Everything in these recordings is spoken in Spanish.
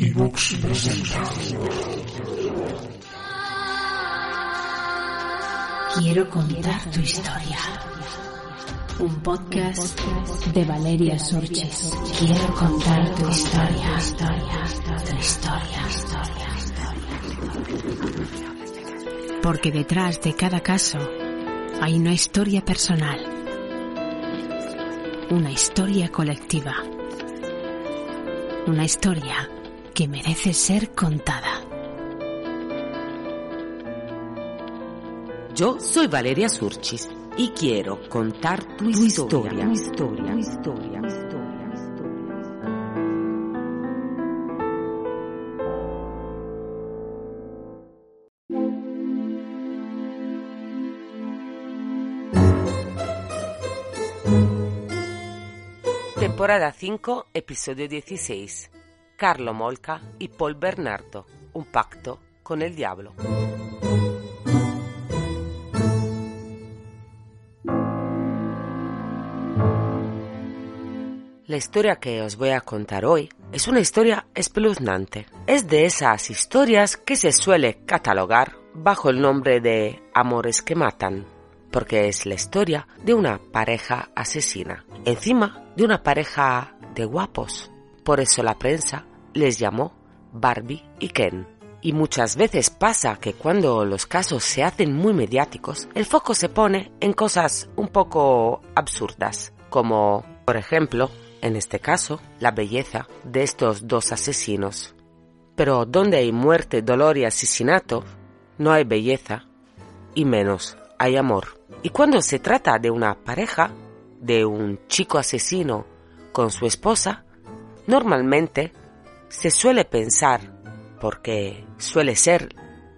Quiero contar tu historia. Un podcast de Valeria Sorches. Quiero contar tu historia, historia, tu historia, historia. Porque detrás de cada caso hay una historia personal. Una historia colectiva. Una historia que merece ser contada. Yo soy Valeria Surchis y quiero contar tu, historia. Tu historia. Tu historia. Temporada 5, episodio 16. Carlo Molca y Paul Bernardo. Un pacto con el diablo. La historia que os voy a contar hoy es una historia espeluznante. Es de esas historias que se suele catalogar bajo el nombre de Amores que Matan, porque es la historia de una pareja asesina, encima de una pareja de guapos. Por eso la prensa les llamó Barbie y Ken. Y muchas veces pasa que cuando los casos se hacen muy mediáticos, el foco se pone en cosas un poco absurdas, como, por ejemplo, en este caso, la belleza de estos dos asesinos. Pero donde hay muerte, dolor y asesinato, no hay belleza y menos hay amor. Y cuando se trata de una pareja, de un chico asesino con su esposa, normalmente se suele pensar, porque suele ser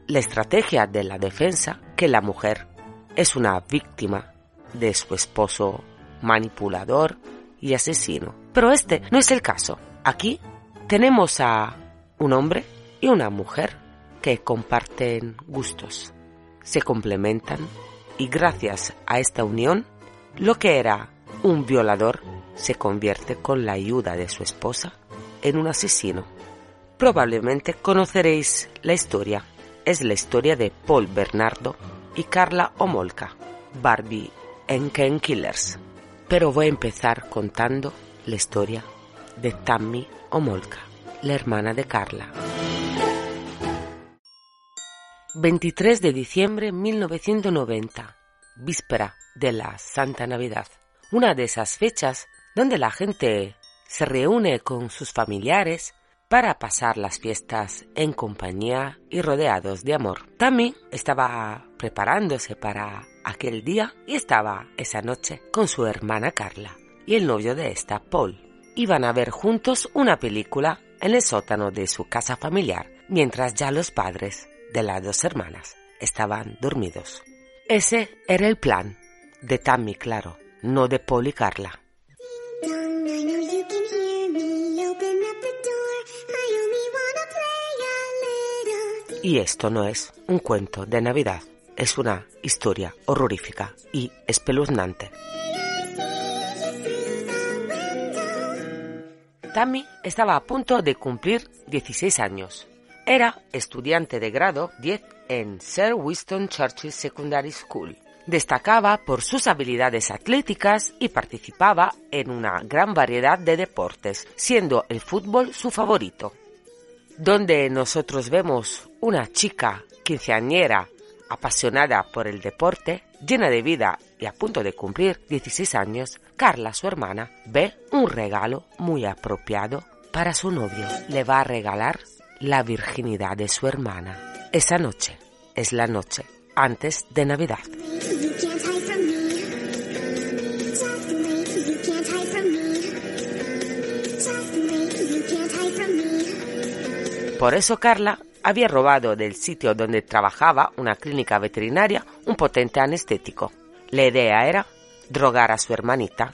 la estrategia de la defensa, que la mujer es una víctima de su esposo manipulador y asesino. Pero este no es el caso. Aquí tenemos a un hombre y una mujer que comparten gustos, se complementan y gracias a esta unión, lo que era un violador se convierte con la ayuda de su esposa en un asesino. Probablemente conoceréis la historia. Es la historia de Paul Bernardo y Carla Omolka, Barbie en Ken Killers. Pero voy a empezar contando la historia de Tammy Omolka, la hermana de Carla. 23 de diciembre 1990, víspera de la Santa Navidad. Una de esas fechas donde la gente se reúne con sus familiares para pasar las fiestas en compañía y rodeados de amor. Tammy estaba preparándose para aquel día y estaba esa noche con su hermana Carla y el novio de esta, Paul. Iban a ver juntos una película en el sótano de su casa familiar, mientras ya los padres de las dos hermanas estaban dormidos. Ese era el plan de Tammy, claro, no de Paul y Carla. Y esto no es un cuento de Navidad, es una historia horrorífica y espeluznante. Tammy estaba a punto de cumplir 16 años. Era estudiante de grado 10 en Sir Winston Churchill Secondary School. Destacaba por sus habilidades atléticas y participaba en una gran variedad de deportes, siendo el fútbol su favorito. Donde nosotros vemos una chica quinceañera apasionada por el deporte, llena de vida y a punto de cumplir 16 años, Carla, su hermana, ve un regalo muy apropiado para su novio. Le va a regalar la virginidad de su hermana. Esa noche es la noche antes de Navidad. Por eso Carla había robado del sitio donde trabajaba una clínica veterinaria un potente anestético. La idea era drogar a su hermanita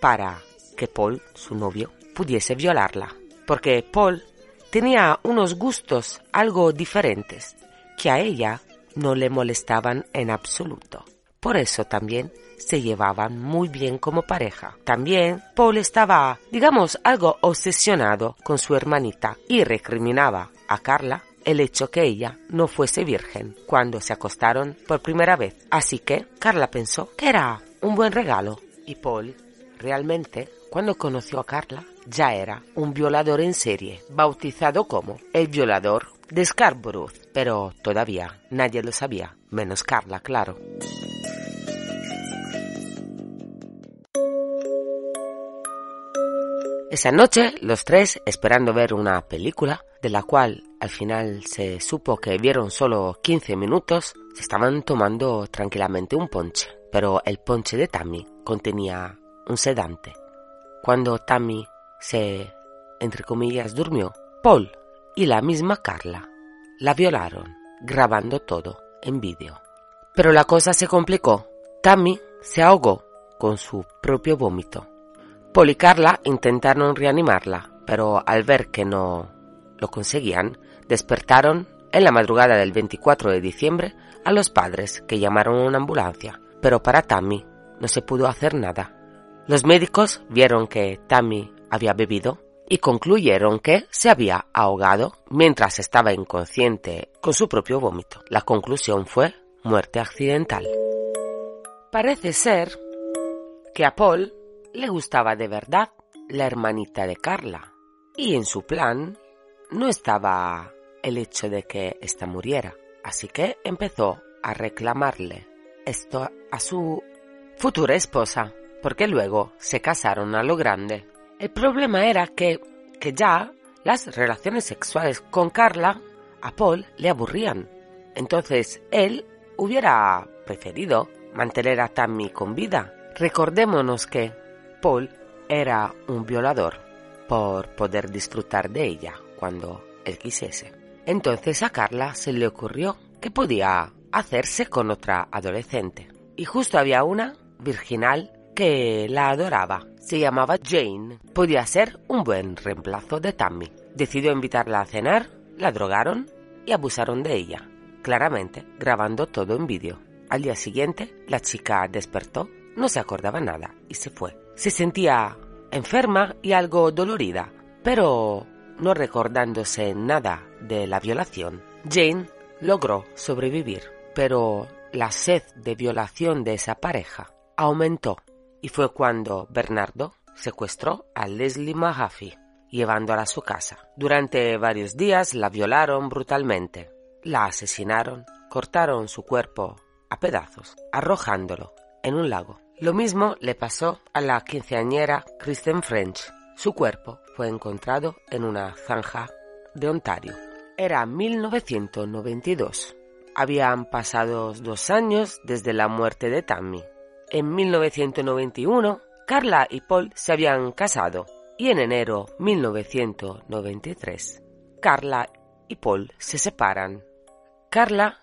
para que Paul, su novio, pudiese violarla. Porque Paul tenía unos gustos algo diferentes que a ella no le molestaban en absoluto. Por eso también se llevaban muy bien como pareja. También Paul estaba, digamos, algo obsesionado con su hermanita y recriminaba a Carla el hecho que ella no fuese virgen cuando se acostaron por primera vez. Así que Carla pensó que era un buen regalo. Y Paul, realmente, cuando conoció a Carla, ya era un violador en serie, bautizado como el violador de Scarborough. Pero todavía nadie lo sabía, menos Carla, claro. Esa noche, los tres, esperando ver una película, de la cual al final se supo que vieron solo 15 minutos, se estaban tomando tranquilamente un ponche. Pero el ponche de Tammy contenía un sedante. Cuando Tammy se, entre comillas, durmió, Paul y la misma Carla la violaron, grabando todo en vídeo. Pero la cosa se complicó. Tammy se ahogó con su propio vómito Paul y Carla intentaron reanimarla, pero al ver que no lo conseguían, despertaron en la madrugada del 24 de diciembre a los padres que llamaron a una ambulancia, pero para Tammy no se pudo hacer nada. Los médicos vieron que Tammy había bebido y concluyeron que se había ahogado mientras estaba inconsciente con su propio vómito. La conclusión fue muerte accidental. Parece ser que a Paul le gustaba de verdad la hermanita de Carla y en su plan no estaba el hecho de que ésta muriera, así que empezó a reclamarle esto a su futura esposa, porque luego se casaron a lo grande. El problema era que, que ya las relaciones sexuales con Carla a Paul le aburrían. Entonces él hubiera preferido mantener a Tammy con vida. Recordémonos que Paul era un violador por poder disfrutar de ella cuando él quisiese. Entonces a Carla se le ocurrió que podía hacerse con otra adolescente. Y justo había una, virginal, que la adoraba. Se llamaba Jane. Podía ser un buen reemplazo de Tammy. Decidió invitarla a cenar, la drogaron y abusaron de ella. Claramente, grabando todo en vídeo. Al día siguiente, la chica despertó, no se acordaba nada y se fue. Se sentía enferma y algo dolorida, pero no recordándose nada de la violación. Jane logró sobrevivir, pero la sed de violación de esa pareja aumentó y fue cuando Bernardo secuestró a Leslie Mahaffey, llevándola a su casa. Durante varios días la violaron brutalmente, la asesinaron, cortaron su cuerpo a pedazos, arrojándolo en un lago. Lo mismo le pasó a la quinceañera Kristen French. Su cuerpo fue encontrado en una zanja de Ontario. Era 1992. Habían pasado dos años desde la muerte de Tammy. En 1991, Carla y Paul se habían casado y en enero 1993, Carla y Paul se separan. Carla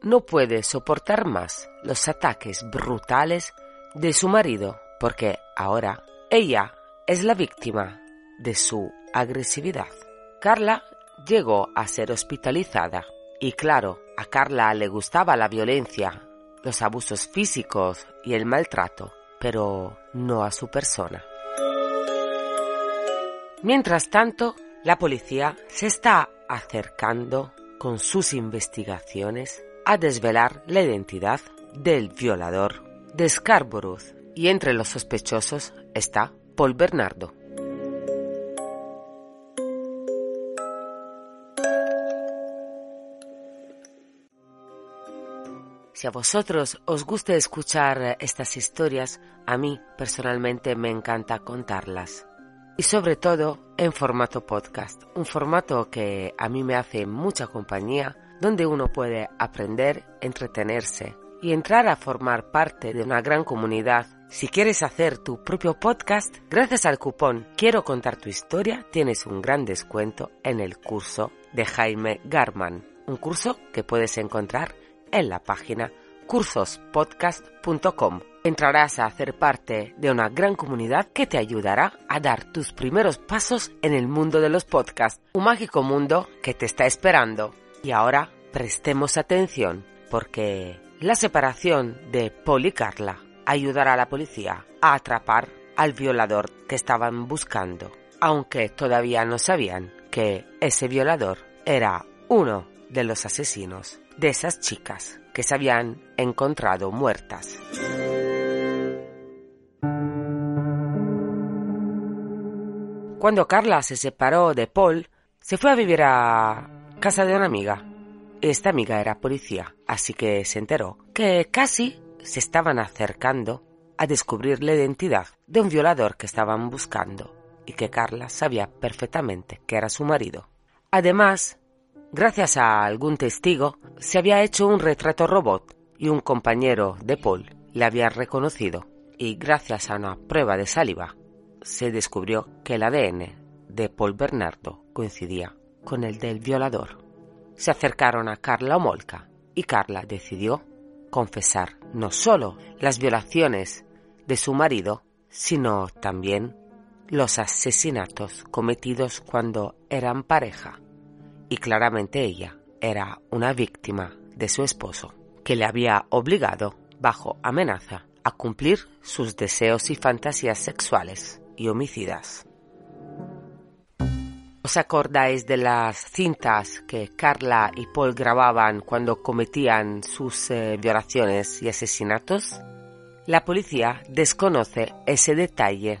no puede soportar más los ataques brutales de su marido, porque ahora ella es la víctima de su agresividad. Carla llegó a ser hospitalizada y claro, a Carla le gustaba la violencia, los abusos físicos y el maltrato, pero no a su persona. Mientras tanto, la policía se está acercando con sus investigaciones a desvelar la identidad del violador de Scarborough y entre los sospechosos está Paul Bernardo. Si a vosotros os gusta escuchar estas historias, a mí personalmente me encanta contarlas. Y sobre todo en formato podcast, un formato que a mí me hace mucha compañía, donde uno puede aprender, entretenerse y entrar a formar parte de una gran comunidad Si quieres hacer tu propio podcast, gracias al cupón Quiero contar tu historia, tienes un gran descuento en el curso de Jaime Garman, un curso que puedes encontrar en la página cursospodcast.com. Entrarás a hacer parte de una gran comunidad que te ayudará a dar tus primeros pasos en el mundo de los podcasts, un mágico mundo que te está esperando. Y ahora prestemos atención porque la separación de Paul Carla ayudará a la policía a atrapar al violador que estaban buscando, aunque todavía no sabían que ese violador era uno de los asesinos de esas chicas que se habían encontrado muertas. Cuando Carla se separó de Paul, se fue a vivir a casa de una amiga. Esta amiga era policía, así que se enteró que casi se estaban acercando a descubrir la identidad de un violador que estaban buscando y que Carla sabía perfectamente que era su marido. Además, gracias a algún testigo, se había hecho un retrato robot y un compañero de Paul le había reconocido y gracias a una prueba de saliva se descubrió que el ADN de Paul Bernardo coincidía con el del violador. Se acercaron a Carla Omolka y Carla decidió confesar no solo las violaciones de su marido, sino también los asesinatos cometidos cuando eran pareja. Y claramente ella era una víctima de su esposo, que le había obligado, bajo amenaza, a cumplir sus deseos y fantasías sexuales y homicidas. ¿Os acordáis de las cintas que Carla y Paul grababan cuando cometían sus eh, violaciones y asesinatos? La policía desconoce ese detalle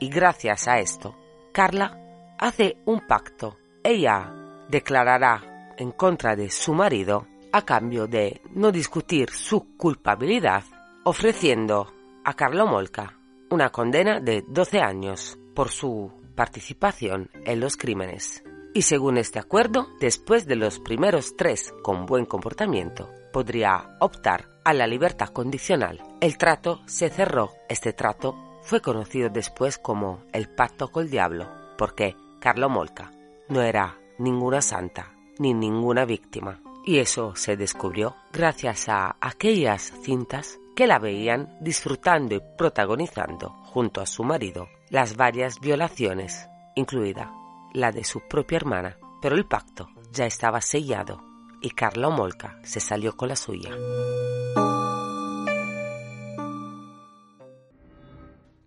y gracias a esto, Carla hace un pacto. Ella declarará en contra de su marido a cambio de no discutir su culpabilidad, ofreciendo a Carlo Molca una condena de 12 años por su participación en los crímenes. Y según este acuerdo, después de los primeros tres con buen comportamiento, podría optar a la libertad condicional. El trato se cerró. Este trato fue conocido después como el pacto con el diablo, porque Carlo Molca no era ninguna santa ni ninguna víctima. Y eso se descubrió gracias a aquellas cintas que la veían disfrutando y protagonizando junto a su marido las varias violaciones, incluida la de su propia hermana, pero el pacto ya estaba sellado y Carla Molca se salió con la suya.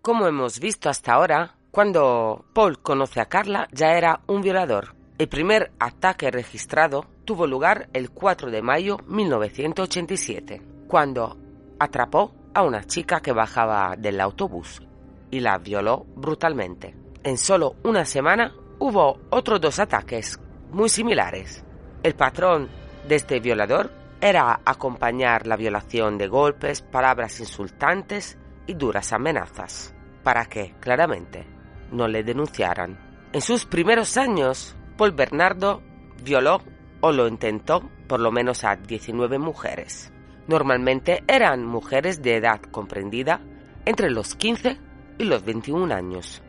Como hemos visto hasta ahora, cuando Paul conoce a Carla ya era un violador. El primer ataque registrado tuvo lugar el 4 de mayo 1987, cuando atrapó a una chica que bajaba del autobús y la violó brutalmente. En solo una semana hubo otros dos ataques muy similares. El patrón de este violador era acompañar la violación de golpes, palabras insultantes y duras amenazas, para que, claramente, no le denunciaran. En sus primeros años, Paul Bernardo violó o lo intentó por lo menos a 19 mujeres. Normalmente eran mujeres de edad comprendida entre los 15 y los 21 años.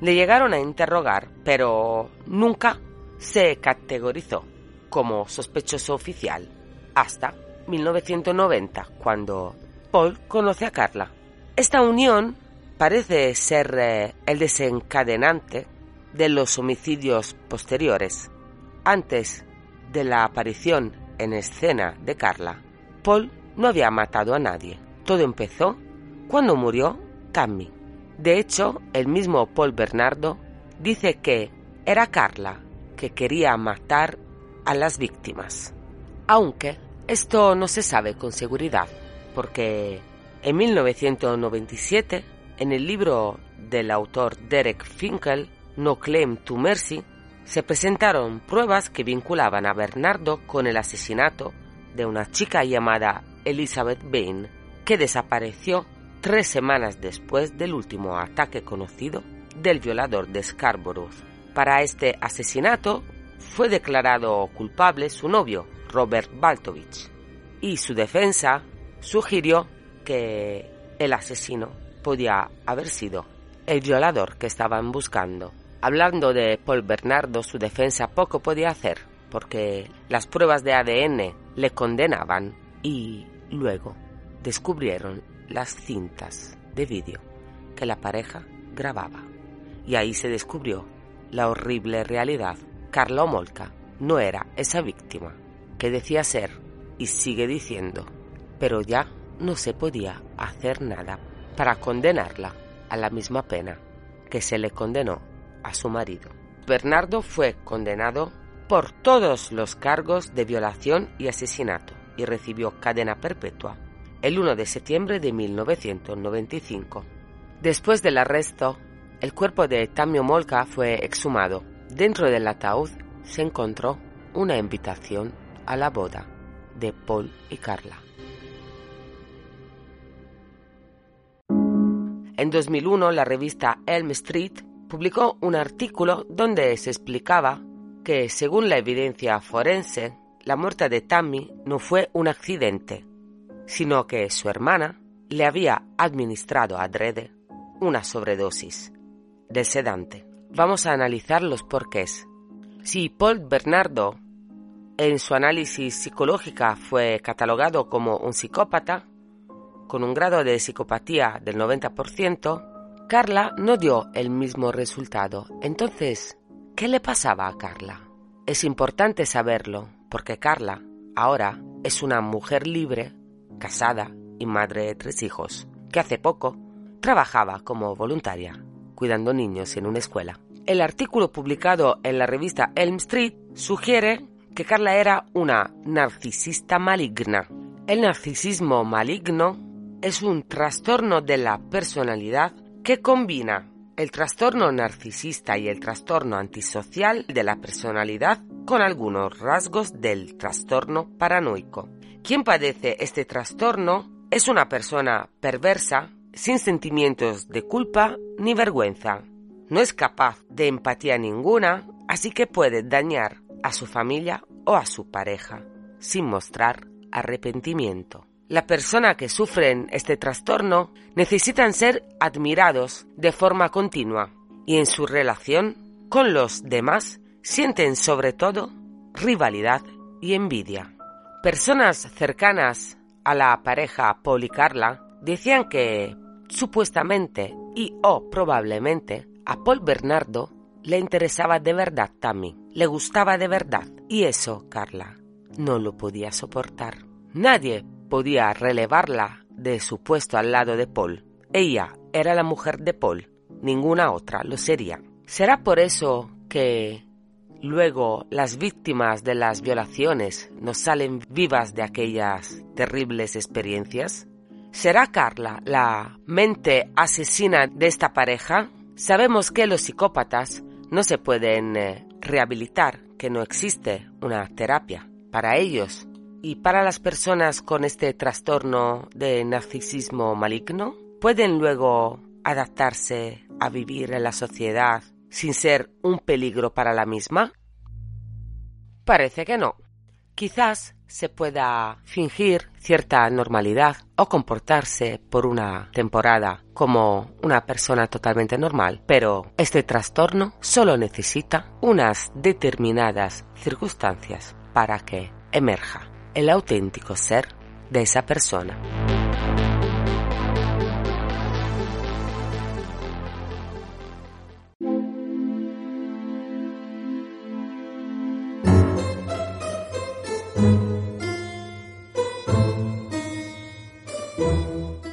Le llegaron a interrogar, pero nunca se categorizó como sospechoso oficial hasta 1990, cuando Paul conoce a Carla. Esta unión parece ser eh, el desencadenante de los homicidios posteriores. Antes de la aparición en escena de Carla, Paul no había matado a nadie. Todo empezó cuando murió Tammy. De hecho, el mismo Paul Bernardo dice que era Carla que quería matar a las víctimas. Aunque esto no se sabe con seguridad, porque en 1997, en el libro del autor Derek Finkel, No Claim to Mercy, se presentaron pruebas que vinculaban a Bernardo con el asesinato de una chica llamada Elizabeth Bain, que desapareció tres semanas después del último ataque conocido del violador de Scarborough. Para este asesinato fue declarado culpable su novio, Robert Baltovich, y su defensa sugirió que el asesino podía haber sido el violador que estaban buscando. Hablando de Paul Bernardo, su defensa poco podía hacer, porque las pruebas de ADN le condenaban y luego descubrieron las cintas de vídeo que la pareja grababa. Y ahí se descubrió la horrible realidad. Carla Molca no era esa víctima que decía ser y sigue diciendo, pero ya no se podía hacer nada para condenarla a la misma pena que se le condenó a su marido. Bernardo fue condenado por todos los cargos de violación y asesinato y recibió cadena perpetua el 1 de septiembre de 1995. Después del arresto, el cuerpo de Tamio Molka fue exhumado. Dentro del ataúd se encontró una invitación a la boda de Paul y Carla. En 2001, la revista Elm Street publicó un artículo donde se explicaba que, según la evidencia forense, la muerte de Tammy no fue un accidente, sino que su hermana le había administrado a Drede una sobredosis del sedante. Vamos a analizar los porqués. Si Paul Bernardo en su análisis psicológica fue catalogado como un psicópata, con un grado de psicopatía del 90%, Carla no dio el mismo resultado. Entonces, ¿qué le pasaba a Carla? Es importante saberlo, porque Carla ahora es una mujer libre, casada y madre de tres hijos, que hace poco trabajaba como voluntaria, cuidando niños en una escuela. El artículo publicado en la revista Elm Street sugiere que Carla era una narcisista maligna. El narcisismo maligno es un trastorno de la personalidad que combina el trastorno narcisista y el trastorno antisocial de la personalidad con algunos rasgos del trastorno paranoico. Quien padece este trastorno es una persona perversa, sin sentimientos de culpa ni vergüenza. No es capaz de empatía ninguna, así que puede dañar a su familia o a su pareja, sin mostrar arrepentimiento. La persona que sufren este trastorno necesitan ser admirados de forma continua y en su relación con los demás sienten sobre todo rivalidad y envidia. Personas cercanas a la pareja Paul y Carla decían que supuestamente y o probablemente a Paul Bernardo le interesaba de verdad Tammy, le gustaba de verdad y eso Carla no lo podía soportar. Nadie podía relevarla de su puesto al lado de Paul. Ella era la mujer de Paul, ninguna otra lo sería. ¿Será por eso que luego las víctimas de las violaciones no salen vivas de aquellas terribles experiencias? ¿Será Carla la mente asesina de esta pareja? Sabemos que los psicópatas no se pueden eh, rehabilitar, que no existe una terapia para ellos y para las personas con este trastorno de narcisismo maligno. Pueden luego adaptarse a vivir en la sociedad sin ser un peligro para la misma? Parece que no. Quizás se pueda fingir cierta normalidad o comportarse por una temporada como una persona totalmente normal, pero este trastorno solo necesita unas determinadas circunstancias para que emerja el auténtico ser de esa persona.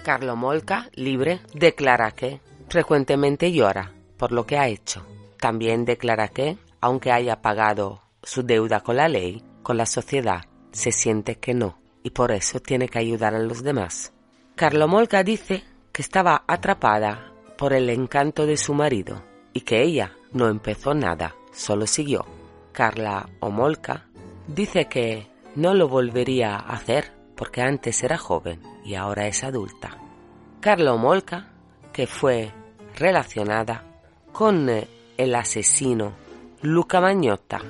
Carlo Molca, libre, declara que frecuentemente llora por lo que ha hecho. También declara que, aunque haya pagado su deuda con la ley, con la sociedad, se siente que no y por eso tiene que ayudar a los demás. Carlo Molca dice que estaba atrapada por el encanto de su marido y que ella no empezó nada, solo siguió. Carla Omolka dice que no lo volvería a hacer porque antes era joven y ahora es adulta. Carla Molca, que fue relacionada con eh, el asesino Luca Magnotta,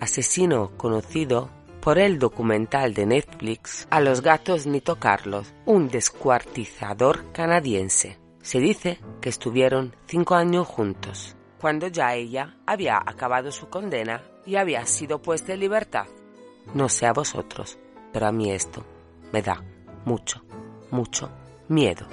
asesino conocido por el documental de Netflix A los gatos ni tocarlos, un descuartizador canadiense. Se dice que estuvieron cinco años juntos, cuando ya ella había acabado su condena y había sido puesta en libertad. No sé a vosotros, pero a mí esto me da mucho, mucho miedo.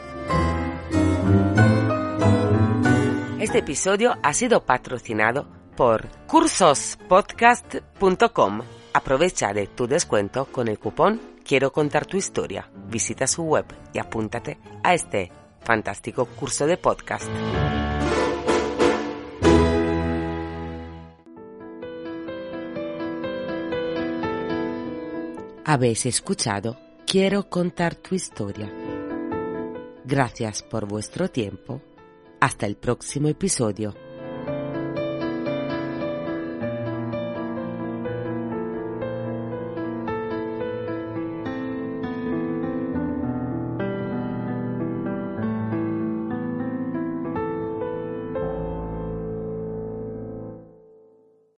Este episodio ha sido patrocinado por cursospodcast.com. Aprovecha de tu descuento con el cupón Quiero contar tu historia. Visita su web y apúntate a este fantástico curso de podcast. Habéis escuchado Quiero contar tu historia. Gracias por vuestro tiempo. Hasta el próximo episodio.